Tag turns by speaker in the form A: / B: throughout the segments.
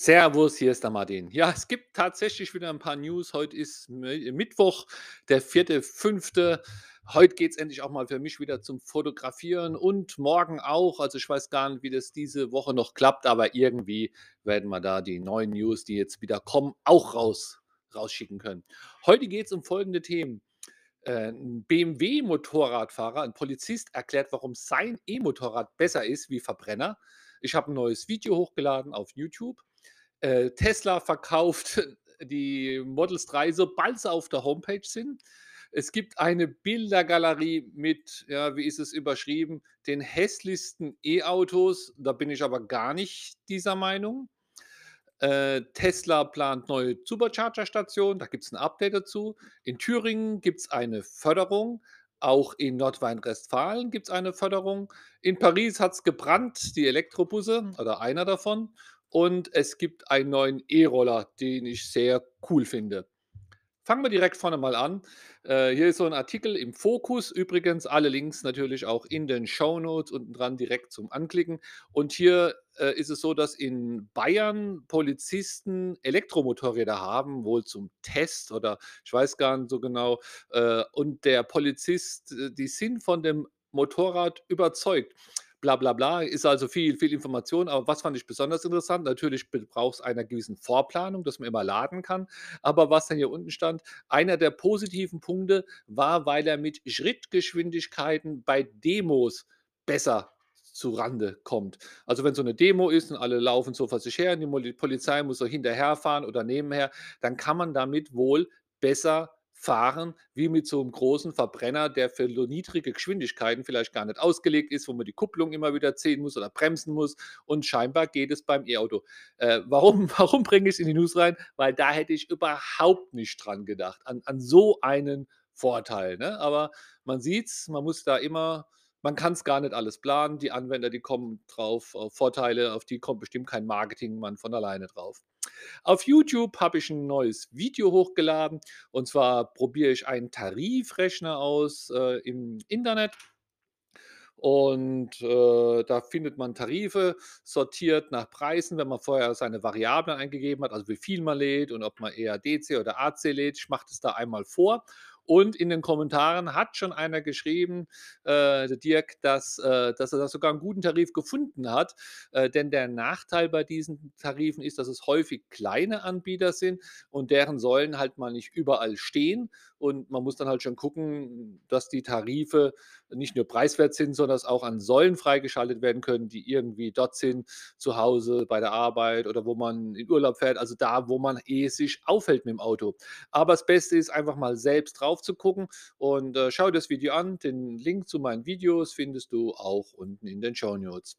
A: Servus, hier ist der Martin. Ja, es gibt tatsächlich wieder ein paar News. Heute ist Mi Mittwoch, der 4.5. Heute geht es endlich auch mal für mich wieder zum Fotografieren und morgen auch. Also, ich weiß gar nicht, wie das diese Woche noch klappt, aber irgendwie werden wir da die neuen News, die jetzt wieder kommen, auch raus rausschicken können. Heute geht es um folgende Themen. Äh, 'n BMW-Motorradfahrer, ein Polizist erklärt, warum sein E-Motorrad besser ist wie Verbrenner. Ich habe ein neues Video hochgeladen auf YouTube. Äh, Tesla verkauft die Models 3, sobald sie auf der Homepage sind. Es gibt eine Bildergalerie mit, ja, wie ist es überschrieben, den hässlichsten E-Autos. Da bin ich aber gar nicht dieser Meinung. Äh, Tesla plant neue Supercharger-Stationen, da gibt es ein Update dazu. In Thüringen gibt es eine Förderung, auch in Nordrhein-Westfalen gibt es eine Förderung. In Paris hat es gebrannt, die Elektrobusse oder einer davon. Und es gibt einen neuen E-Roller, den ich sehr cool finde. Fangen wir direkt vorne mal an. Äh, hier ist so ein Artikel im Fokus. Übrigens alle Links natürlich auch in den Shownotes unten dran direkt zum Anklicken. Und hier äh, ist es so, dass in Bayern Polizisten Elektromotorräder haben, wohl zum Test oder ich weiß gar nicht so genau. Äh, und der Polizist, äh, die sind von dem Motorrad überzeugt bla bla bla. Ist also viel, viel Information. Aber was fand ich besonders interessant? Natürlich braucht es einer gewissen Vorplanung, dass man immer laden kann. Aber was dann hier unten stand, einer der positiven Punkte war, weil er mit Schrittgeschwindigkeiten bei Demos besser zu Rande kommt. Also wenn so eine Demo ist und alle laufen so vor sich her und die Polizei muss so hinterherfahren oder nebenher, dann kann man damit wohl besser fahren wie mit so einem großen Verbrenner, der für niedrige Geschwindigkeiten vielleicht gar nicht ausgelegt ist, wo man die Kupplung immer wieder ziehen muss oder bremsen muss und scheinbar geht es beim E-Auto. Äh, warum warum bringe ich's in die News rein? Weil da hätte ich überhaupt nicht dran gedacht, an an so einen Vorteil, ne? Aber man sieht's, man muss da immer man kann's gar nicht alles planen. Die Anwender, die kommen drauf auf Vorteile, auf die kommt bestimmt kein Marketingmann von alleine drauf. Auf YouTube habe ich ein neues Video hochgeladen und zwar probiere ich einen Tarifrechner aus, äh, im Internet. Und, äh, da findet man Tarife sortiert nach Preisen, wenn man vorher seine Variablen eingegeben hat, also wie viel man lädt und ob man eher DC oder AC lädt. Ich mache das da einmal vor. Und in den Kommentaren hat schon einer geschrieben, äh, Dirk, dass, äh, dass er da sogar einen guten Tarif gefunden hat. Äh, denn der Nachteil bei diesen Tarifen ist, dass es häufig kleine Anbieter sind und deren Säulen halt mal nicht überall stehen. Und man muss dann halt schon gucken, dass die Tarife nicht nur preiswert sind, sondern dass auch an Säulen freigeschaltet werden können, die irgendwie dort sind, zu Hause, bei der Arbeit oder wo man in Urlaub fährt, also da, wo man eh sich aufhält mit dem Auto. Aber das Beste ist einfach mal selbst drauf zu gucken und äh, schau das Video an. Den Link zu meinen Videos findest du auch unten in den Show Notes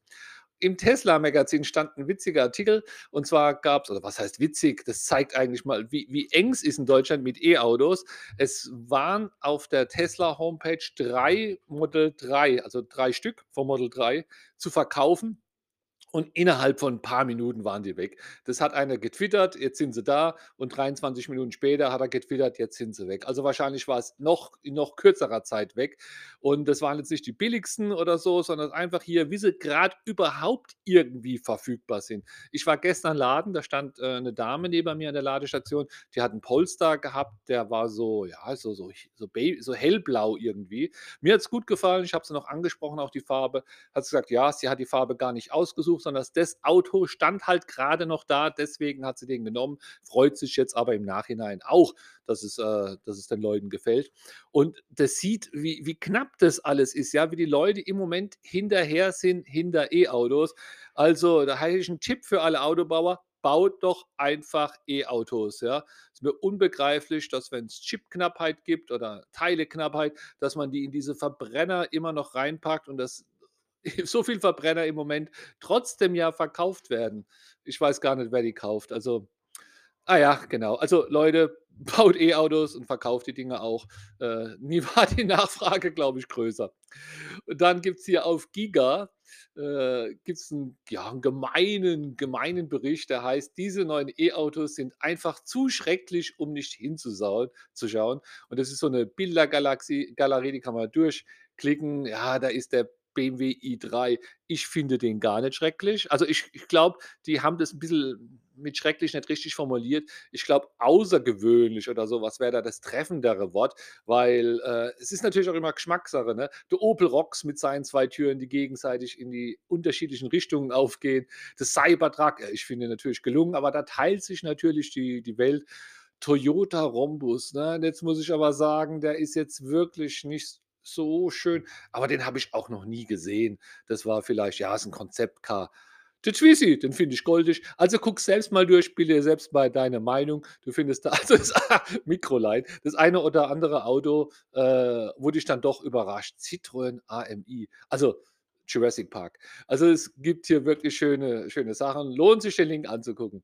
A: im Tesla-Magazin stand ein witziger Artikel und zwar gab es, oder was heißt witzig, das zeigt eigentlich mal, wie, wie eng es ist in Deutschland mit E-Autos. Es waren auf der Tesla-Homepage drei Model 3, also drei Stück vom Model 3 zu verkaufen und innerhalb von ein paar Minuten waren die weg. Das hat einer getwittert, jetzt sind sie da und 23 Minuten später hat er getwittert, jetzt sind sie weg. Also wahrscheinlich war es noch in noch kürzerer Zeit weg. Und das waren jetzt nicht die billigsten oder so, sondern einfach hier, wie sie gerade überhaupt irgendwie verfügbar sind. Ich war gestern Laden, da stand äh, 'ne Dame neben mir an der Ladestation, die hat einen Polestar gehabt, der war so, ja, so so so so hellblau irgendwie. Mir hat es gut gefallen, ich habe sie noch angesprochen, auch die Farbe. Hat sie gesagt, ja, sie hat die Farbe gar nicht ausgesucht ausgesucht, sondern das Auto stand halt gerade noch da, deswegen hat sie den genommen, freut sich jetzt aber im Nachhinein auch, dass es, äh, dass es den Leuten gefällt. Und das sieht, wie, wie knapp das alles ist, ja, wie die Leute im Moment hinterher sind hinter E-Autos. Also, da habe ich einen Tipp für alle Autobauer. Baut doch einfach E-Autos, ja. Ist mir unbegreiflich, dass wenn es Chipknappheit gibt oder Teileknappheit, dass man die in diese Verbrenner immer noch reinpackt und das so viel Verbrenner im Moment trotzdem ja verkauft werden. Ich weiß gar nicht, wer die kauft. Also, ah ja, genau. Also Leute, baut E-Autos und verkauft die Dinger auch. Äh, nie war die Nachfrage, glaube ich, größer. Und dann gibt es hier auf Giga äh, gibt's 'n ja, 'n gemeinen gemeinen Bericht, der heißt: „Diese neuen E-Autos sind einfach zu schrecklich, um nicht hinzusauen zu schauen.“ Und das ist so eine Bildergalaxie Galerie, die kann man durchklicken. Ja, da ist der BMW i3. Ich finde den gar nicht schrecklich. Also, ich ich glaube, die haben das ein bisschen mit schrecklich nicht richtig formuliert. Ich glaube, außergewöhnlich oder so was wäre da das treffendere Wort, weil, äh, es ist natürlich auch immer Geschmackssache, ne? Der Opel Rocks mit seinen 2 Türen, die gegenseitig in die unterschiedlichen Richtungen aufgehen. Das Cybertruck, äh, ich finde natürlich gelungen, aber da teilt sich natürlich die die Welt. Toyota Rhombus, ne? Jetzt muss ich aber sagen, der ist jetzt wirklich nicht so schön, aber den habe ich auch noch nie gesehen. Das war vielleicht ja, ist 'n Konzept-Car. Der Twizy, den finde ich goldig. Also, guck selbst mal durch, bilde dir selbst mal deine Meinung. Du findest da also das Mikroline, das eine oder andere Auto, äh, wo dich dann doch überrascht. Citroën AMI, also Jurassic Park. Also, es gibt hier wirklich schöne schöne Sachen. Lohnt sich, den Link anzugucken.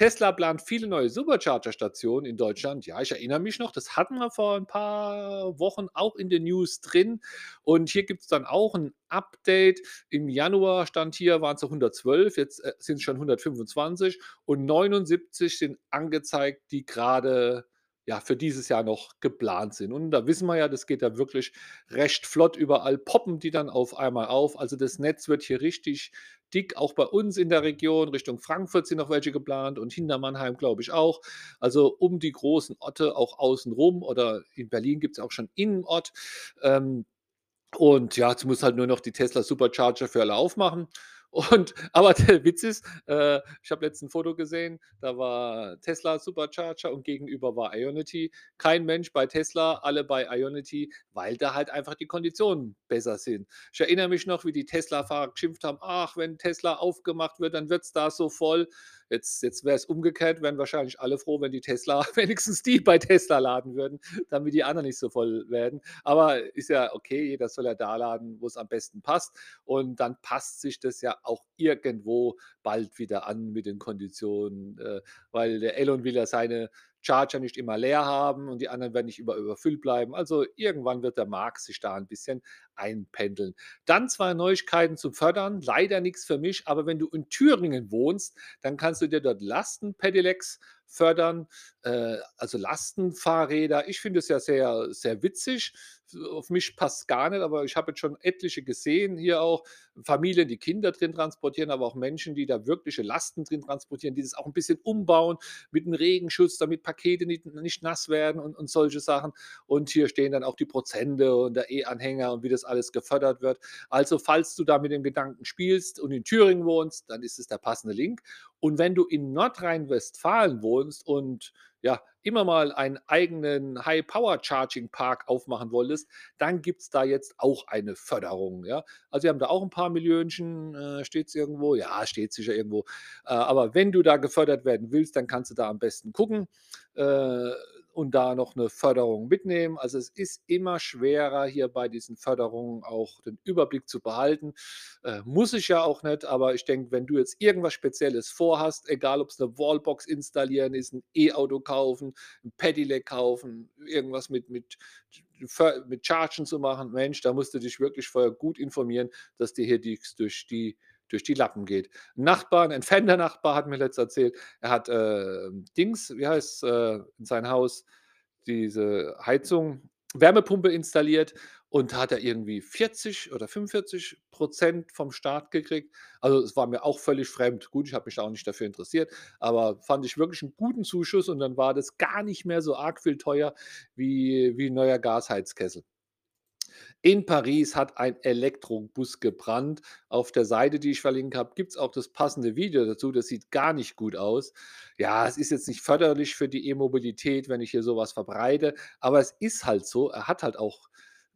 A: Tesla plant viele neue Supercharger-Stationen in Deutschland. Ja, ich erinnere mich noch, das hatten wir vor 'n paar Wochen auch in den News drin. Und hier gibt's dann auch 'n Update. Im Januar stand hier, waren's noch 112, jetzt, äh, sind's schon 125 und 79 sind angezeigt, die grade, ja, für dieses Jahr noch geplant sind. Und da wissen wir ja, das geht ja wirklich recht flott. Überall poppen die dann auf einmal auf. Also, das Netz wird hier richtig dick, auch bei uns in der Region. Richtung Frankfurt sind noch welche geplant und hinter Mannheim, glaube ich, auch. Also, um die großen Orte auch außen rum oder in Berlin gibt's auch schon Innenort. Ähm, und ja, jetzt muss halt nur noch die Tesla Supercharger für alle aufmachen. Und aber der Witz ist, äh, ich habe letztens 'n Foto gesehen, da war Tesla Supercharger und gegenüber war Ionity. Kein Mensch bei Tesla, alle bei Ionity, weil da halt einfach die Konditionen besser sind. Ich erinnere mich noch, wie die Tesla-Fahrer geschimpft haben: „Ach, wenn Tesla aufgemacht wird, dann wird's da so voll.“ Jetzt jetzt wäre es umgekehrt, wären wahrscheinlich alle froh, wenn die Tesla wenigstens die bei Tesla laden würden, damit die anderen nicht so voll werden. Aber ist ja okay, jeder soll ja da laden, wo's am besten passt. Und dann passt sich das ja auch irgendwo bald wieder an mit den Konditionen, äh, weil der Elon will ja seine Charger nicht immer leer haben und die anderen werden nicht immer überfüllt bleiben. Also, irgendwann wird der Markt sich da 'n bisschen einpendeln. Dann 2 Neuigkeiten zum Fördern, leider nix für mich, aber wenn du in Thüringen wohnst, dann kannst du dir dort Lasten-Pedelecs fördern, äh, also Lastenfahrräder. Ich finde es ja sehr, sehr witzig. Auf mich passt's gar nicht, aber ich habe jetzt schon etliche gesehen hier auch. Familien, die Kinder drin transportieren, aber auch Menschen, die da wirkliche Lasten drin transportieren, die das auch 'n bisschen umbauen mit 'n Regenschutz, damit Pakete nicht nicht nass werden und und solche Sachen. Und hier stehen dann auch die Prozente und der E-Anhänger und wie das alles gefördert wird. Also, falls du da mit dem Gedanken spielst und in Thüringen wohnst, dann ist es der passende Link. Und wenn du in Nordrhein-Westfalen wohnst und, ja, immer mal einen eigenen High-Power-Charging-Park aufmachen wolltest, dann gibt's da jetzt auch eine Förderung, ja? Also, wir haben da auch 'n paar Millionchen. Äh, steht's irgendwo? Ja, steht sicher irgendwo. Äh, aber wenn du da gefördert werden willst, dann kannst du da am besten gucken, äh, und da noch 'ne Förderung mitnehmen. Also, es ist immer schwerer, hier bei diesen Förderungen auch den Überblick zu behalten. Äh, muss ich ja auch nicht, aber ich denke, wenn du jetzt irgendwas Spezielles vorhast, egal ob's 'ne Wallbox installieren ist, 'n E-Auto kaufen, 'n Pedelec kaufen, irgendwas mit mit mit Chargen zu machen, Mensch, da musst du dich wirklich vorher gut informieren, dass dir hier nix durch die durch die Lappen geht. 'N Nachbar 'n entfernter Nachbar hat mir letztens erzählt, er hat, äh, Dings, wie heißt's, äh, in sein Haus, diese Heizung Wärmepumpe installiert und hat er irgendwie 40 oder 45 % vom Staat gekriegt. Also, es war mir auch völlig fremd. Gut, ich habe mich auch nicht dafür interessiert, aber fand ich wirklich 'n guten Zuschuss und dann war das gar nicht mehr so arg viel teuer wie wie 'n neuer Gasheizkessel. In Paris hat ein Elektrobus gebrannt. Auf der Seite, die ich verlinkt habe, gibt's auch das passende Video dazu. Das sieht gar nicht gut aus. Ja, es ist jetzt nicht förderlich für die E-Mobilität, wenn ich hier so was verbreite, aber es ist halt so. Er hat halt auch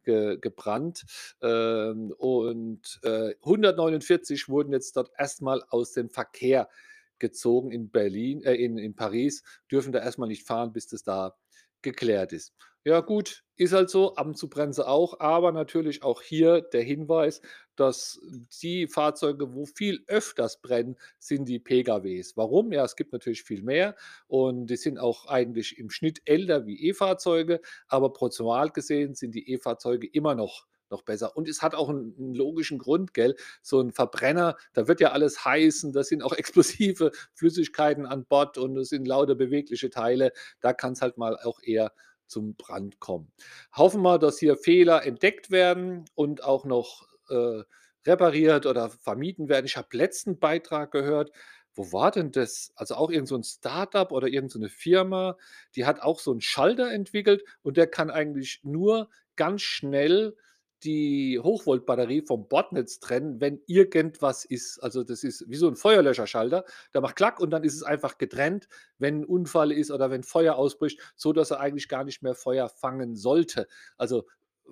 A: ge gebrannt. Ähm, und, äh, 149 wurden jetzt dort erst mal aus dem Verkehr gezogen in Berlin äh, in in Paris, dürfen da erst mal nicht fahren, bis das da geklärt ist. Ja gut, ist halt so, ab und zu brennen sie auch, aber natürlich auch hier der Hinweis, dass die Fahrzeuge, wo viel öfters brennen, sind die PKWs. Warum? Ja, es gibt natürlich viel mehr und die sind auch eigentlich im Schnitt älter wie E-Fahrzeuge, aber prozentual gesehen sind die E-Fahrzeuge immer noch noch besser. Und es hat auch 'n 'n logischen Grund, gell? So 'n Verbrenner, da wird ja alles heiß und da sind auch explosive Flüssigkeiten an Bord und es sind lauter bewegliche Teile. Da kann's halt mal auch eher zum Brand kommen. Hoffen wir, dass hier Fehler entdeckt werden und auch noch, äh, repariert oder vermieden werden. Ich habe letzten Beitrag gehört Wo war denn das? Also, auch irgend so Start-up oder irgend so Firma, die hat auch so 'n Schalter entwickelt und der kann eigentlich nur ganz schnell die Hochvoltbatterie vom Bordnetz trennen, wenn irgendwas ist. Also, das ist wie so 'n Feuerlöscherschalter. Der macht klack und dann ist es einfach getrennt, wenn 'n Unfall ist oder wenn Feuer ausbricht, so dass er eigentlich gar nicht mehr Feuer fangen sollte. Also,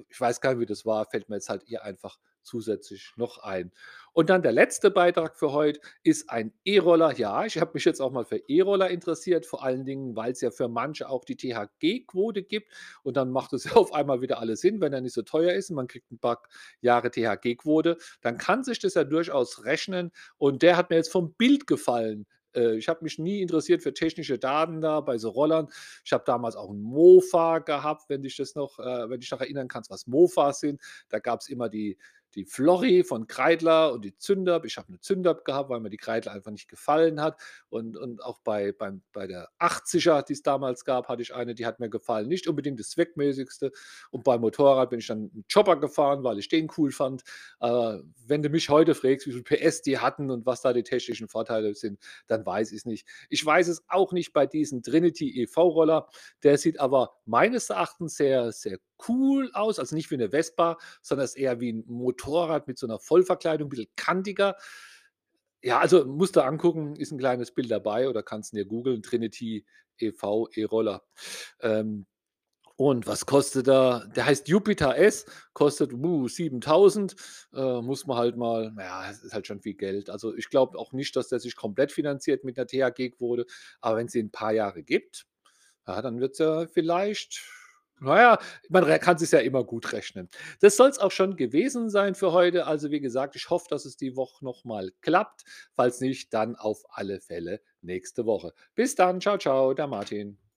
A: ich weiß gar nicht, wie das war, fällt mir jetzt halt hier einfach zusätzlich noch ein. Und dann der letzte Beitrag für heute ist ein E-Roller. Ja, ich habe mich jetzt auch mal für E-Roller interessiert, vor allen Dingen, weil's ja für manche auch die THG-Quote gibt und dann macht es ja auf einmal wieder alles Sinn, wenn er nicht so teuer ist und man kriegt 'n paar Jahre THG-Quote, dann kann sich das ja durchaus rechnen und der hat mir jetzt vom Bild gefallen. Äh, ich habe mich nie interessiert für technische Daten da bei so Rollern. Ich habe damals auch 'n Mofa gehabt, wenn dich das noch äh, wenn dich noch erinnern kannst, was Mofas sind. Da gab's immer die die Florry von Kreidler und die Zündapp. Ich habe 'ne Zündapp gehabt, weil mir die Kreidler einfach nicht gefallen hat und und auch bei beim bei der 80er, die es damals gab, hatte ich eine, die hat mir gefallen. Nicht unbedingt das zweckmäßigste und beim Motorrad bin ich dann 'n Chopper gefahren, weil ich den cool fand. Aber wenn du mich heute fragst, wie viel PS die hatten und was da die technischen Vorteile sind, dann weiß ich's nicht. Ich weiß es auch nicht bei diesem Trinity e.V.-Roller. Der sieht aber meines Erachtens sehr, sehr cool aus, also nicht wie 'ne Vespa, sondern ist eher wie 'n Motorrad mit so 'ner Vollverkleidung, bisschen kantiger. Ja, also musst dir angucken, ist 'n kleines Bild dabei oder kannst ihn dir googeln, Trinity e.V. E-Roller. Ähm, und was kostet er? Der heißt Jupiter S, kostet, uh, 7.000, äh, muss man halt mal na ja, es ist halt schon viel Geld. Also, ich glaube auch nicht, dass der sich komplett finanziert mit 'ner THG-Quote, aber wenn's den 'n paar Jahre gibt, ja, dann wird's ja vielleicht na ja, man kann sich's ja immer gut rechnen. Das soll's auch schon gewesen sein für heute. Also, wie gesagt, ich hoffe, dass es die Woche noch mal klappt. Falls nicht, dann auf alle Fälle nächste Woche. Bis dann. Tschau, tschau, der Martin.